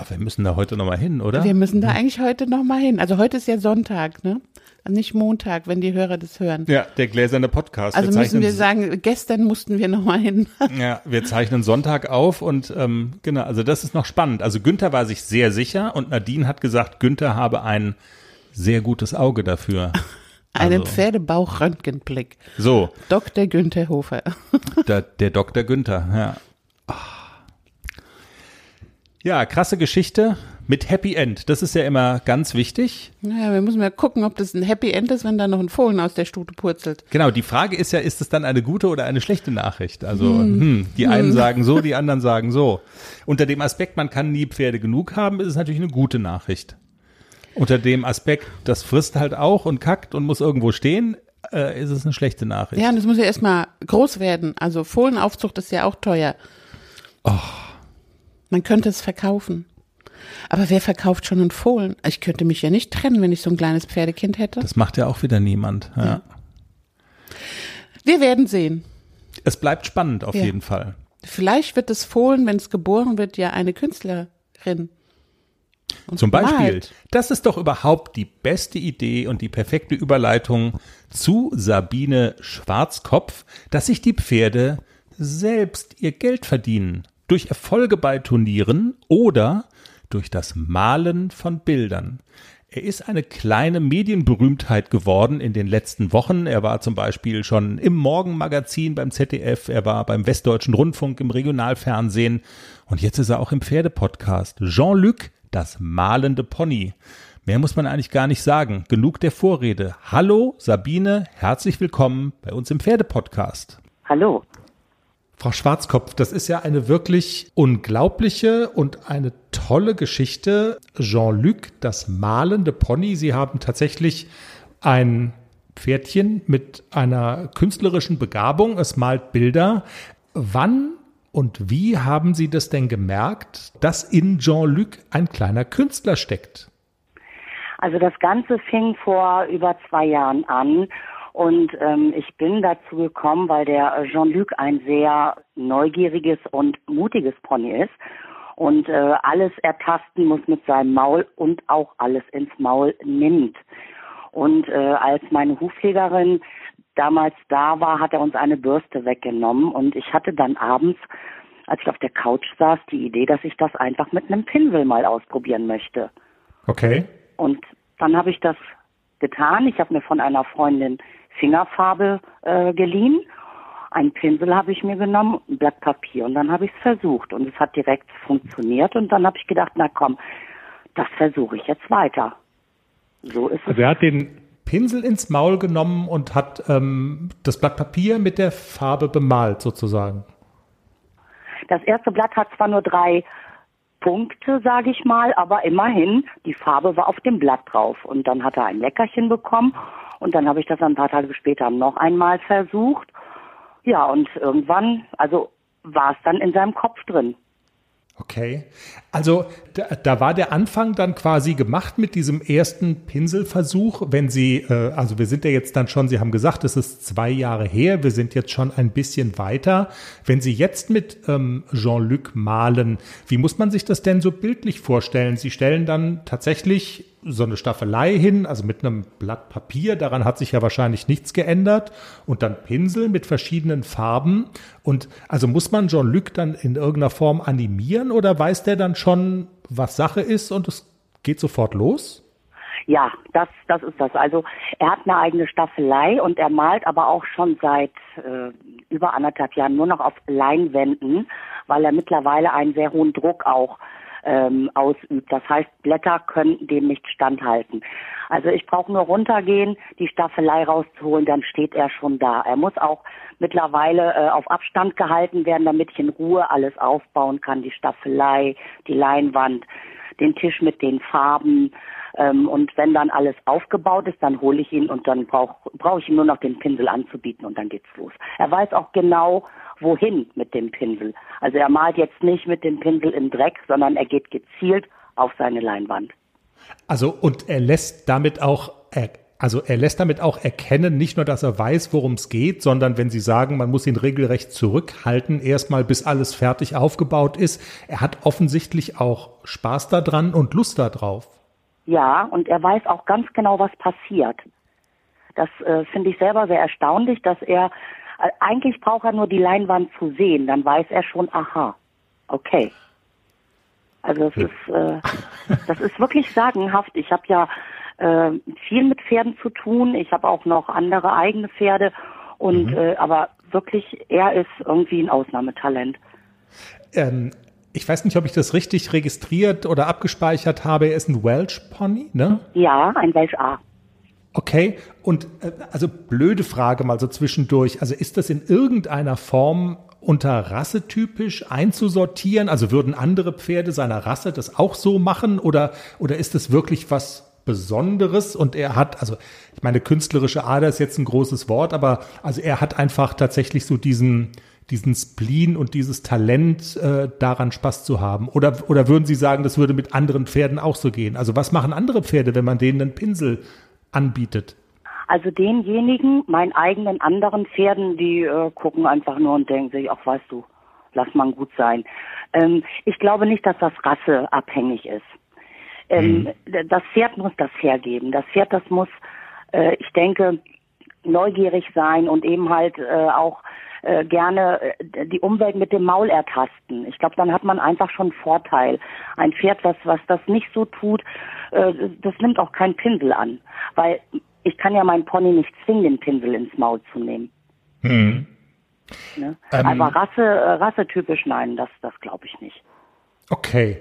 Ach, wir müssen da heute nochmal hin, oder? Wir müssen da eigentlich heute noch mal hin. Also heute ist ja Sonntag, ne? Also Nicht Montag, wenn die Hörer das hören. Ja, der gläserne Podcast. Also wir müssen wir sagen, gestern mussten wir noch mal hin. Ja, wir zeichnen Sonntag auf und ähm, genau, also das ist noch spannend. Also Günther war sich sehr sicher und Nadine hat gesagt, Günther habe ein sehr gutes Auge dafür. Einen Also- Pferdebauch-Röntgenblick. So, Dr. Günther Hofer. der, der Dr. Günther, ja. Ah. Ja, krasse Geschichte mit Happy End. Das ist ja immer ganz wichtig. Naja, wir müssen mal gucken, ob das ein Happy End ist, wenn da noch ein Fohlen aus der Stute purzelt. Genau, die Frage ist ja, ist es dann eine gute oder eine schlechte Nachricht? Also, hm, die einen sagen so, die anderen sagen so. Unter dem Aspekt, man kann nie Pferde genug haben, ist es natürlich eine gute Nachricht. Unter dem Aspekt, das frisst halt auch und kackt und muss irgendwo stehen, äh, ist es eine schlechte Nachricht. Ja, und das muss ja erstmal groß werden. Also Fohlenaufzucht ist ja auch teuer. Oh. Man könnte es verkaufen. Aber wer verkauft schon einen Fohlen? Ich könnte mich ja nicht trennen, wenn ich so ein kleines Pferdekind hätte. Das macht ja auch wieder niemand. Ja. Wir werden sehen. Es bleibt spannend auf Ja. jeden Fall. Vielleicht wird das Fohlen, wenn es geboren wird, ja eine Künstlerin. Und Zum Beispiel, malt. das ist doch überhaupt die beste Idee und die perfekte Überleitung zu Sabine Schwarzkopf, dass sich die Pferde selbst ihr Geld verdienen. Durch Erfolge bei Turnieren oder durch das Malen von Bildern. Er ist eine kleine Medienberühmtheit geworden in den letzten Wochen. Er war zum Beispiel schon im Morgenmagazin beim ZDF, er war beim Westdeutschen Rundfunk im Regionalfernsehen und jetzt ist er auch im Pferdepodcast. Jean-Luc, das malende Pony. Mehr muss man eigentlich gar nicht sagen. Genug der Vorrede. Hallo Sabine, herzlich willkommen bei uns im Pferdepodcast. Hallo. Frau Schwarzkopf, das ist ja eine wirklich unglaubliche und eine tolle Geschichte. Jean-Luc, das malende Pony. Sie haben tatsächlich ein Pferdchen mit einer künstlerischen Begabung. Es malt Bilder. Wann und wie haben Sie das denn gemerkt, dass in Jean-Luc ein kleiner Künstler steckt? Also das Ganze fing vor über zwei Jahren an und ähm, ich bin dazu gekommen, weil der Jean-Luc ein sehr neugieriges und mutiges Pony ist und äh, alles ertasten muss mit seinem Maul und auch alles ins Maul nimmt. Und äh, als meine Hufpflegerin damals da war, hat er uns eine Bürste weggenommen und ich hatte dann abends, als ich auf der Couch saß, die Idee, dass ich das einfach mit einem Pinsel mal ausprobieren möchte. Okay. Und dann habe ich das getan. Ich habe mir von einer Freundin Fingerfarbe äh, geliehen. Ein Pinsel habe ich mir genommen, ein Blatt Papier und dann habe ich es versucht und es hat direkt funktioniert und dann habe ich gedacht, na komm, das versuche ich jetzt weiter. So ist es. Also er hat den Pinsel ins Maul genommen und hat ähm, das Blatt Papier mit der Farbe bemalt sozusagen. Das erste Blatt hat zwar nur drei Punkte, sage ich mal, aber immerhin, die Farbe war auf dem Blatt drauf. Und dann hat er ein Leckerchen bekommen und dann habe ich das ein paar Tage später noch einmal versucht. Ja, und irgendwann, also war es dann in seinem Kopf drin. Okay. Also da, da war der Anfang dann quasi gemacht mit diesem ersten Pinselversuch. Wenn Sie, äh, also wir sind ja jetzt dann schon, Sie haben gesagt, es ist zwei Jahre her, wir sind jetzt schon ein bisschen weiter. Wenn Sie jetzt mit ähm, Jean-Luc malen, wie muss man sich das denn so bildlich vorstellen? Sie stellen dann tatsächlich so eine Staffelei hin, also mit einem Blatt Papier, daran hat sich ja wahrscheinlich nichts geändert, und dann Pinsel mit verschiedenen Farben. Und also muss man Jean-Luc dann in irgendeiner Form animieren oder weiß der dann schon, was Sache ist und es geht sofort los? Ja, das, das ist das. Also er hat eine eigene Staffelei und er malt aber auch schon seit äh, über anderthalb Jahren nur noch auf Leinwänden, weil er mittlerweile einen sehr hohen Druck auch ähm, ausübt. Das heißt, Blätter können dem nicht standhalten. Also ich brauche nur runtergehen, die Staffelei rauszuholen, dann steht er schon da. Er muss auch mittlerweile äh, auf Abstand gehalten werden, damit ich in Ruhe alles aufbauen kann. Die Staffelei, die Leinwand, den Tisch mit den Farben. Ähm, und wenn dann alles aufgebaut ist, dann hole ich ihn und dann brauche brauch ich ihm nur noch den Pinsel anzubieten und dann geht's los. Er weiß auch genau, wohin mit dem Pinsel. Also er malt jetzt nicht mit dem Pinsel im Dreck, sondern er geht gezielt auf seine Leinwand. Also und er lässt damit auch, Also er lässt damit auch erkennen, nicht nur, dass er weiß, worum es geht, sondern wenn Sie sagen, man muss ihn regelrecht zurückhalten, erstmal bis alles fertig aufgebaut ist. Er hat offensichtlich auch Spaß daran und Lust darauf. Ja, und er weiß auch ganz genau, was passiert. Das äh, finde ich selber sehr erstaunlich, dass er eigentlich braucht er nur die Leinwand zu sehen, dann weiß er schon, aha, okay. Also es ist, äh, das ist wirklich sagenhaft. Ich habe ja äh, viel mit Pferden zu tun. Ich habe auch noch andere eigene Pferde und mhm. äh, aber wirklich, er ist irgendwie ein Ausnahmetalent. Ähm, ich weiß nicht, ob ich das richtig registriert oder abgespeichert habe. Er ist ein Welsh Pony, ne? Ja, ein Welsh A. Okay, und äh, also blöde Frage mal so zwischendurch. Also ist das in irgendeiner Form unter rassetypisch einzusortieren? Also würden andere Pferde seiner Rasse das auch so machen oder, oder ist es wirklich was Besonderes und er hat, also ich meine, künstlerische Ader ist jetzt ein großes Wort, aber also er hat einfach tatsächlich so diesen, diesen Spleen und dieses Talent, äh, daran Spaß zu haben. Oder, oder würden Sie sagen, das würde mit anderen Pferden auch so gehen? Also was machen andere Pferde, wenn man denen einen Pinsel anbietet? Also denjenigen, meinen eigenen anderen Pferden, die äh, gucken einfach nur und denken sich, ach weißt du, lass mal gut sein. Ähm, ich glaube nicht, dass das rasseabhängig ist. Ähm, mhm. Das Pferd muss das hergeben. Das Pferd, das muss, äh, ich denke, neugierig sein und eben halt äh, auch äh, gerne äh, die Umwelt mit dem Maul ertasten. Ich glaube, dann hat man einfach schon einen Vorteil. Ein Pferd, was, was das nicht so tut, äh, das nimmt auch keinen Pinsel an. Weil ich kann ja meinen Pony nicht zwingen, den Pinsel ins Maul zu nehmen. Hm. Ne? Ähm, Aber Rasse, äh, rassetypisch nein, das, das glaube ich nicht. Okay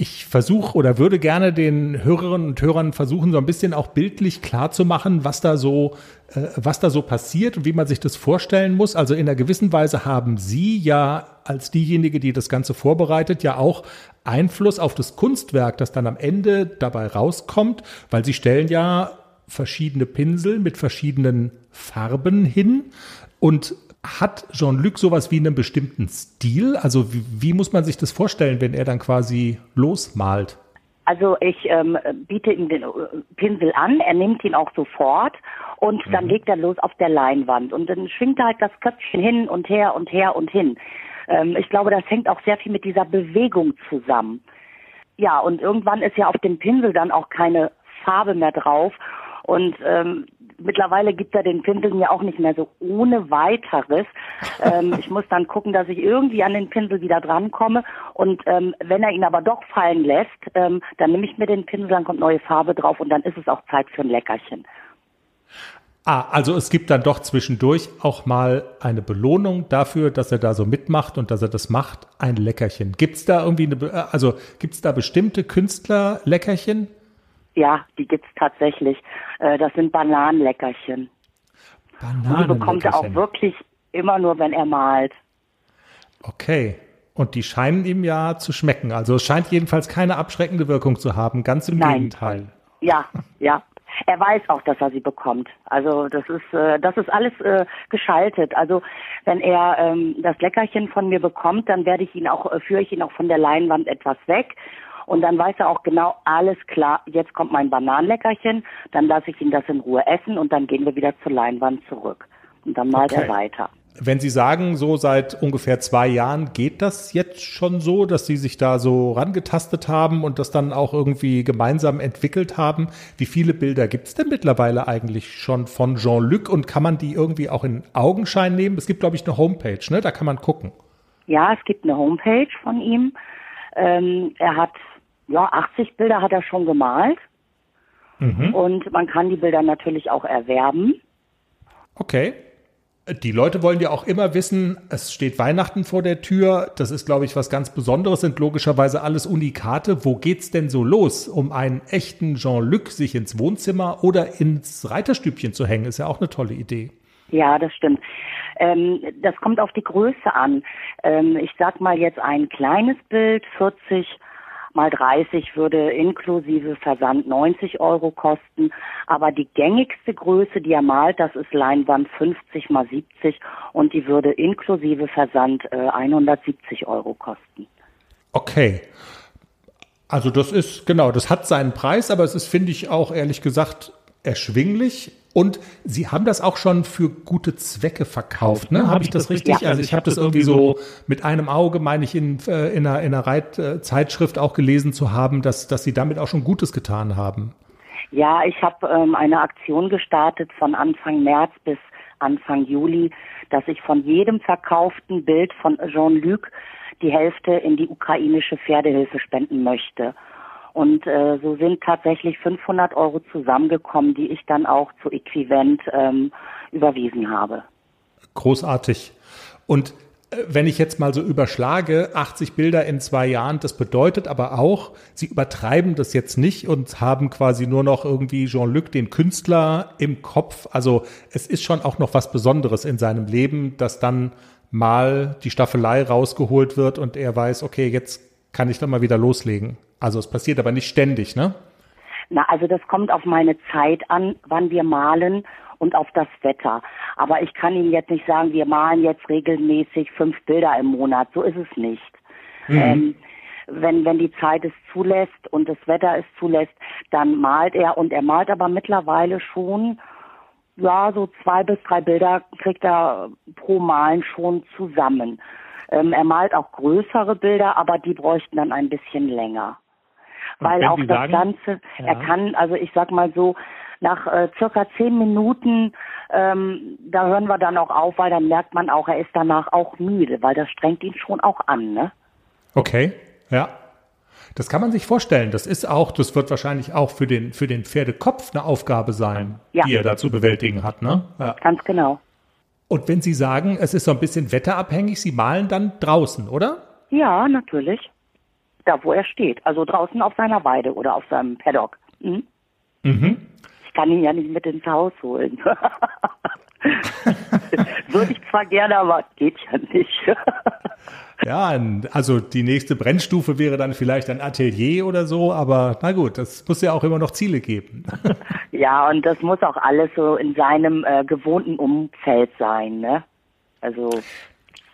ich versuche oder würde gerne den Hörerinnen und Hörern versuchen, so ein bisschen auch bildlich klar zu machen, was da so, äh, was da so passiert und wie man sich das vorstellen muss. Also in einer gewissen Weise haben Sie ja als diejenige, die das Ganze vorbereitet, ja auch Einfluss auf das Kunstwerk, das dann am Ende dabei rauskommt, weil Sie stellen ja verschiedene Pinsel mit verschiedenen Farben hin und hat Jean-Luc sowas wie einen bestimmten Stil? Also wie, wie, muss man sich das vorstellen, wenn er dann quasi losmalt? Also ich ähm, biete ihm den äh, Pinsel an, er nimmt ihn auch sofort und mhm. dann legt er los auf der Leinwand und dann schwingt er halt das Köpfchen hin und her und her und hin. Ähm, ich glaube, das hängt auch sehr viel mit dieser Bewegung zusammen. Ja, und irgendwann ist ja auf dem Pinsel dann auch keine Farbe mehr drauf und ähm, mittlerweile gibt er den Pinsel mir auch nicht mehr so ohne weiteres. ähm, ich muss dann gucken, dass ich irgendwie an den Pinsel wieder drankomme. Und ähm, wenn er ihn aber doch fallen lässt, ähm, dann nehme ich mir den Pinsel, dann kommt neue Farbe drauf und dann ist es auch Zeit für ein Leckerchen. Ah, also es gibt dann doch zwischendurch auch mal eine Belohnung dafür, dass er da so mitmacht und dass er das macht, ein Leckerchen. Gibt es da irgendwie eine, also gibt es da bestimmte Künstler-Leckerchen? Ja, die gibt's tatsächlich. Äh, das sind Bananenleckerchen. Bananenleckerchen. Die bekommt er auch wirklich immer nur, wenn er malt. Okay. Und die scheinen ihm ja zu schmecken. Also es scheint jedenfalls keine abschreckende Wirkung zu haben. Ganz im Nein. Gegenteil. Ja, ja. Er weiß auch, dass er sie bekommt. Also das ist äh, das ist alles äh, geschaltet. Also wenn er ähm, das Leckerchen von mir bekommt, dann werde ich ihn auch äh, führe ich ihn auch von der Leinwand etwas weg und dann weiß er auch genau, alles klar, jetzt kommt mein Bananenleckerchen, dann lasse ich ihn das in Ruhe essen und dann gehen wir wieder zur Leinwand zurück. Und dann malt okay. er weiter. Wenn Sie sagen, so seit ungefähr zwei Jahren geht das jetzt schon so, dass Sie sich da so rangetastet haben und das dann auch irgendwie gemeinsam entwickelt haben, wie viele Bilder gibt es denn mittlerweile eigentlich schon von Jean-Luc und kann man die irgendwie auch in Augenschein nehmen? Es gibt, glaube ich, eine Homepage, ne? Da kann man gucken. Ja, es gibt eine Homepage von ihm. Ähm, er hat ja, 80 Bilder hat er schon gemalt. Mhm. Und man kann die Bilder natürlich auch erwerben. Okay. Die Leute wollen ja auch immer wissen, es steht Weihnachten vor der Tür. Das ist, glaube ich, was ganz Besonderes, sind logischerweise alles Unikate. Wo geht's denn so los, um einen echten Jean-Luc sich ins Wohnzimmer oder ins Reiterstübchen zu hängen? Ist ja auch eine tolle Idee. Ja, das stimmt. Ähm, das kommt auf die Größe an. Ähm, ich sag mal jetzt ein kleines Bild, 40 mal 30 würde inklusive Versand 90 Euro kosten. Aber die gängigste Größe, die er malt, das ist Leinwand 50 mal 70 und die würde inklusive Versand äh, 170 Euro kosten. Okay. Also das ist, genau, das hat seinen Preis, aber es ist, finde ich, auch ehrlich gesagt erschwinglich und Sie haben das auch schon für gute Zwecke verkauft, ne? Habe ich das richtig? Ja. Also ich habe das irgendwie so mit einem Auge, meine ich, in, äh, in einer, in einer Reitzeitschrift auch gelesen zu haben, dass, dass Sie damit auch schon Gutes getan haben. Ja, ich habe ähm, eine Aktion gestartet von Anfang März bis Anfang Juli, dass ich von jedem verkauften Bild von Jean-Luc die Hälfte in die ukrainische Pferdehilfe spenden möchte. Und äh, so sind tatsächlich 500 Euro zusammengekommen, die ich dann auch zu Äquivalent ähm, überwiesen habe. Großartig. Und äh, wenn ich jetzt mal so überschlage, 80 Bilder in zwei Jahren, das bedeutet aber auch, Sie übertreiben das jetzt nicht und haben quasi nur noch irgendwie Jean-Luc, den Künstler, im Kopf. Also es ist schon auch noch was Besonderes in seinem Leben, dass dann mal die Staffelei rausgeholt wird und er weiß, okay, jetzt kann ich dann mal wieder loslegen. Also es passiert aber nicht ständig, ne? Na, also das kommt auf meine Zeit an, wann wir malen und auf das Wetter. Aber ich kann Ihnen jetzt nicht sagen, wir malen jetzt regelmäßig fünf Bilder im Monat. So ist es nicht. Mhm. Ähm, wenn, wenn die Zeit es zulässt und das Wetter es zulässt, dann malt er und er malt aber mittlerweile schon, ja, so zwei bis drei Bilder kriegt er pro Malen schon zusammen. Ähm, er malt auch größere Bilder, aber die bräuchten dann ein bisschen länger. Weil auch das sagen, Ganze, ja. er kann, also ich sag mal so, nach äh, circa zehn Minuten, ähm, da hören wir dann auch auf, weil dann merkt man auch, er ist danach auch müde, weil das strengt ihn schon auch an, ne? Okay, ja. Das kann man sich vorstellen. Das ist auch, das wird wahrscheinlich auch für den, für den Pferdekopf eine Aufgabe sein, ja. die er da zu bewältigen hat, ne? Ja. Ganz genau. Und wenn Sie sagen, es ist so ein bisschen wetterabhängig, Sie malen dann draußen, oder? Ja, natürlich. Da, wo er steht. Also draußen auf seiner Weide oder auf seinem Paddock. Mhm. Mhm kann ihn ja nicht mit ins Haus holen. Würde ich zwar gerne, aber geht ja nicht. ja, also die nächste Brennstufe wäre dann vielleicht ein Atelier oder so, aber na gut, das muss ja auch immer noch Ziele geben. ja, und das muss auch alles so in seinem äh, gewohnten Umfeld sein, ne? Also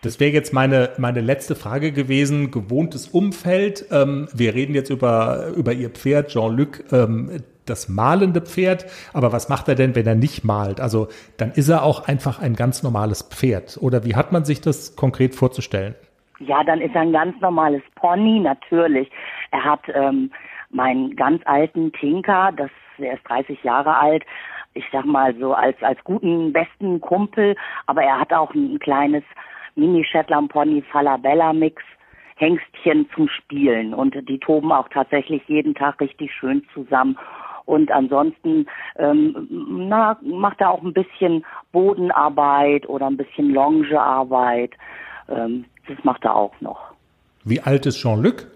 das wäre jetzt meine, meine letzte Frage gewesen. Gewohntes Umfeld. Ähm, wir reden jetzt über, über Ihr Pferd, Jean-Luc. Ähm, das malende Pferd. Aber was macht er denn, wenn er nicht malt? Also dann ist er auch einfach ein ganz normales Pferd. Oder wie hat man sich das konkret vorzustellen? Ja, dann ist er ein ganz normales Pony, natürlich. Er hat ähm, meinen ganz alten Tinker, das er ist 30 Jahre alt, ich sag mal so als als guten besten Kumpel, aber er hat auch ein, ein kleines Mini Shetland Pony Falabella Mix Hengstchen zum Spielen und die toben auch tatsächlich jeden Tag richtig schön zusammen und ansonsten ähm, na, macht er auch ein bisschen Bodenarbeit oder ein bisschen Longearbeit. Ähm, das macht er auch noch. Wie alt ist Jean-Luc?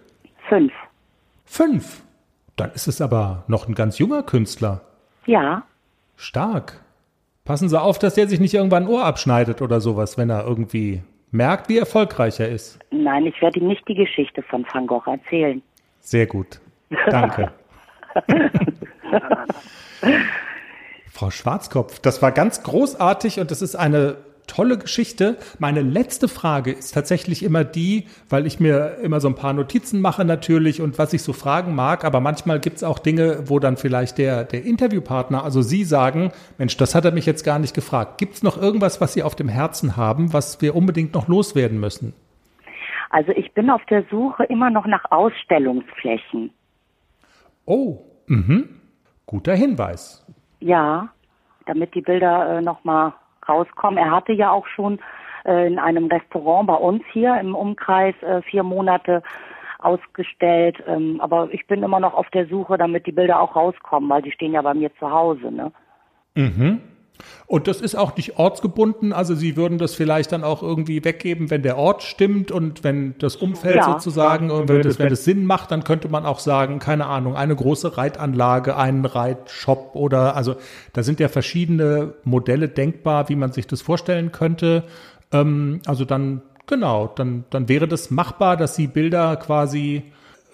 Fünf. Fünf? Dann ist es aber noch ein ganz junger Künstler. Ja. Stark. Passen Sie auf, dass der sich nicht irgendwann ein Ohr abschneidet oder sowas, wenn er irgendwie merkt, wie erfolgreich er ist. Nein, ich werde ihm nicht die Geschichte von Van Gogh erzählen. Sehr gut. Danke. Frau Schwarzkopf, das war ganz großartig und das ist eine tolle Geschichte. Meine letzte Frage ist tatsächlich immer die, weil ich mir immer so ein paar Notizen mache natürlich und was ich so fragen mag, aber manchmal gibt es auch Dinge, wo dann vielleicht der, der Interviewpartner, also Sie sagen, Mensch, das hat er mich jetzt gar nicht gefragt. Gibt es noch irgendwas, was Sie auf dem Herzen haben, was wir unbedingt noch loswerden müssen? Also ich bin auf der Suche immer noch nach Ausstellungsflächen. Oh, mhm. Guter Hinweis. Ja, damit die Bilder äh, nochmal rauskommen. Er hatte ja auch schon äh, in einem Restaurant bei uns hier im Umkreis äh, vier Monate ausgestellt. Ähm, aber ich bin immer noch auf der Suche, damit die Bilder auch rauskommen, weil die stehen ja bei mir zu Hause. Ne? Mhm. Und das ist auch nicht ortsgebunden, also Sie würden das vielleicht dann auch irgendwie weggeben, wenn der Ort stimmt und wenn das Umfeld ja, sozusagen, ja. wenn, das, wenn das Sinn macht, dann könnte man auch sagen, keine Ahnung, eine große Reitanlage, einen Reitshop oder, also da sind ja verschiedene Modelle denkbar, wie man sich das vorstellen könnte. Ähm, also dann, genau, dann, dann wäre das machbar, dass Sie Bilder quasi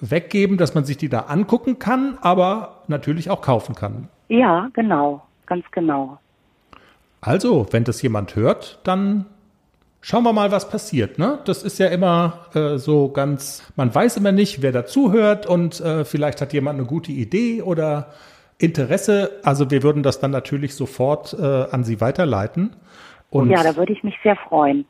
weggeben, dass man sich die da angucken kann, aber natürlich auch kaufen kann. Ja, genau, ganz genau. Also, wenn das jemand hört, dann schauen wir mal, was passiert. Ne? Das ist ja immer äh, so ganz, man weiß immer nicht, wer dazuhört und äh, vielleicht hat jemand eine gute Idee oder Interesse, also wir würden das dann natürlich sofort äh, an Sie weiterleiten. Und ja, da würde ich mich sehr freuen.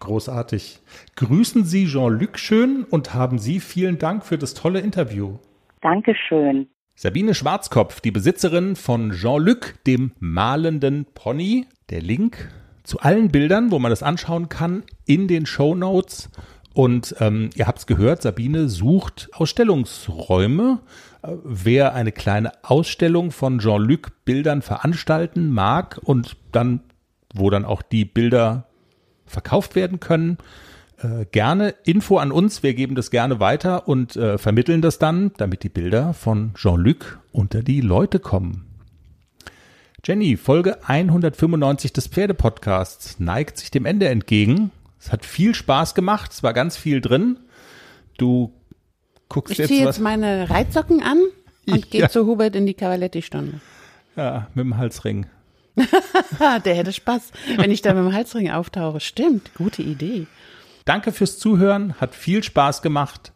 Großartig. Grüßen Sie Jean-Luc schön und haben Sie vielen Dank für das tolle Interview. Dankeschön. Sabine Schwarzkopf, die Besitzerin von Jean-Luc, dem malenden Pony. Der Link zu allen Bildern, wo man das anschauen kann, in den Show Notes. Und ähm, ihr habt es gehört, Sabine sucht Ausstellungsräume. Äh, wer eine kleine Ausstellung von Jean-Luc Bildern veranstalten mag und dann, wo dann auch die Bilder verkauft werden können, äh, gerne Info an uns. Wir geben das gerne weiter und äh, vermitteln das dann, damit die Bilder von Jean-Luc unter die Leute kommen. Jenny, Folge 195 des Pferdepodcasts neigt sich dem Ende entgegen. Es hat viel Spaß gemacht, es war ganz viel drin. Du guckst ich jetzt. Ich ziehe jetzt meine Reitsocken an und ja. gehe zu Hubert in die Cavaletti-Stunde. Ja, mit dem Halsring. Der hätte Spaß, wenn ich da mit dem Halsring auftauche. Stimmt, gute Idee. Danke fürs Zuhören, hat viel Spaß gemacht.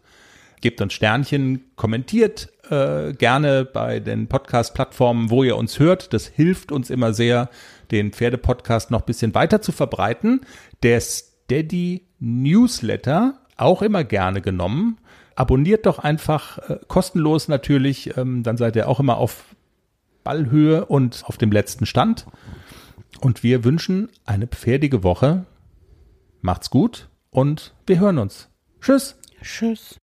Gebt uns Sternchen, kommentiert äh, gerne bei den Podcast-Plattformen, wo ihr uns hört. Das hilft uns immer sehr, den Pferdepodcast noch ein bisschen weiter zu verbreiten. Der Steady Newsletter auch immer gerne genommen. Abonniert doch einfach äh, kostenlos natürlich, ähm, dann seid ihr auch immer auf Ballhöhe und auf dem letzten Stand. Und wir wünschen eine pferdige Woche. Macht's gut und wir hören uns. Tschüss. Tschüss.